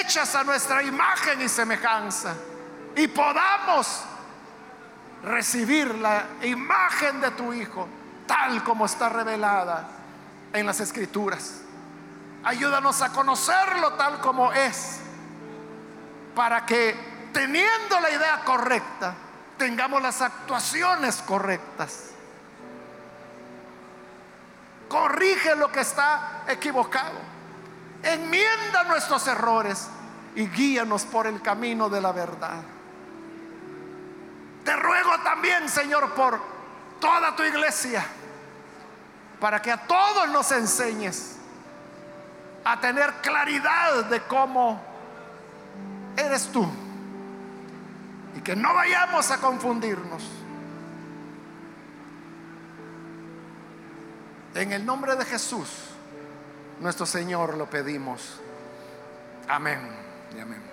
hechas a nuestra imagen y semejanza y podamos recibir la imagen de tu Hijo tal como está revelada en las escrituras. Ayúdanos a conocerlo tal como es, para que teniendo la idea correcta, tengamos las actuaciones correctas. Corrige lo que está equivocado. Enmienda nuestros errores y guíanos por el camino de la verdad. Te ruego también, Señor, por toda tu iglesia, para que a todos nos enseñes a tener claridad de cómo eres tú y que no vayamos a confundirnos. En el nombre de Jesús, nuestro Señor, lo pedimos. Amén y amén.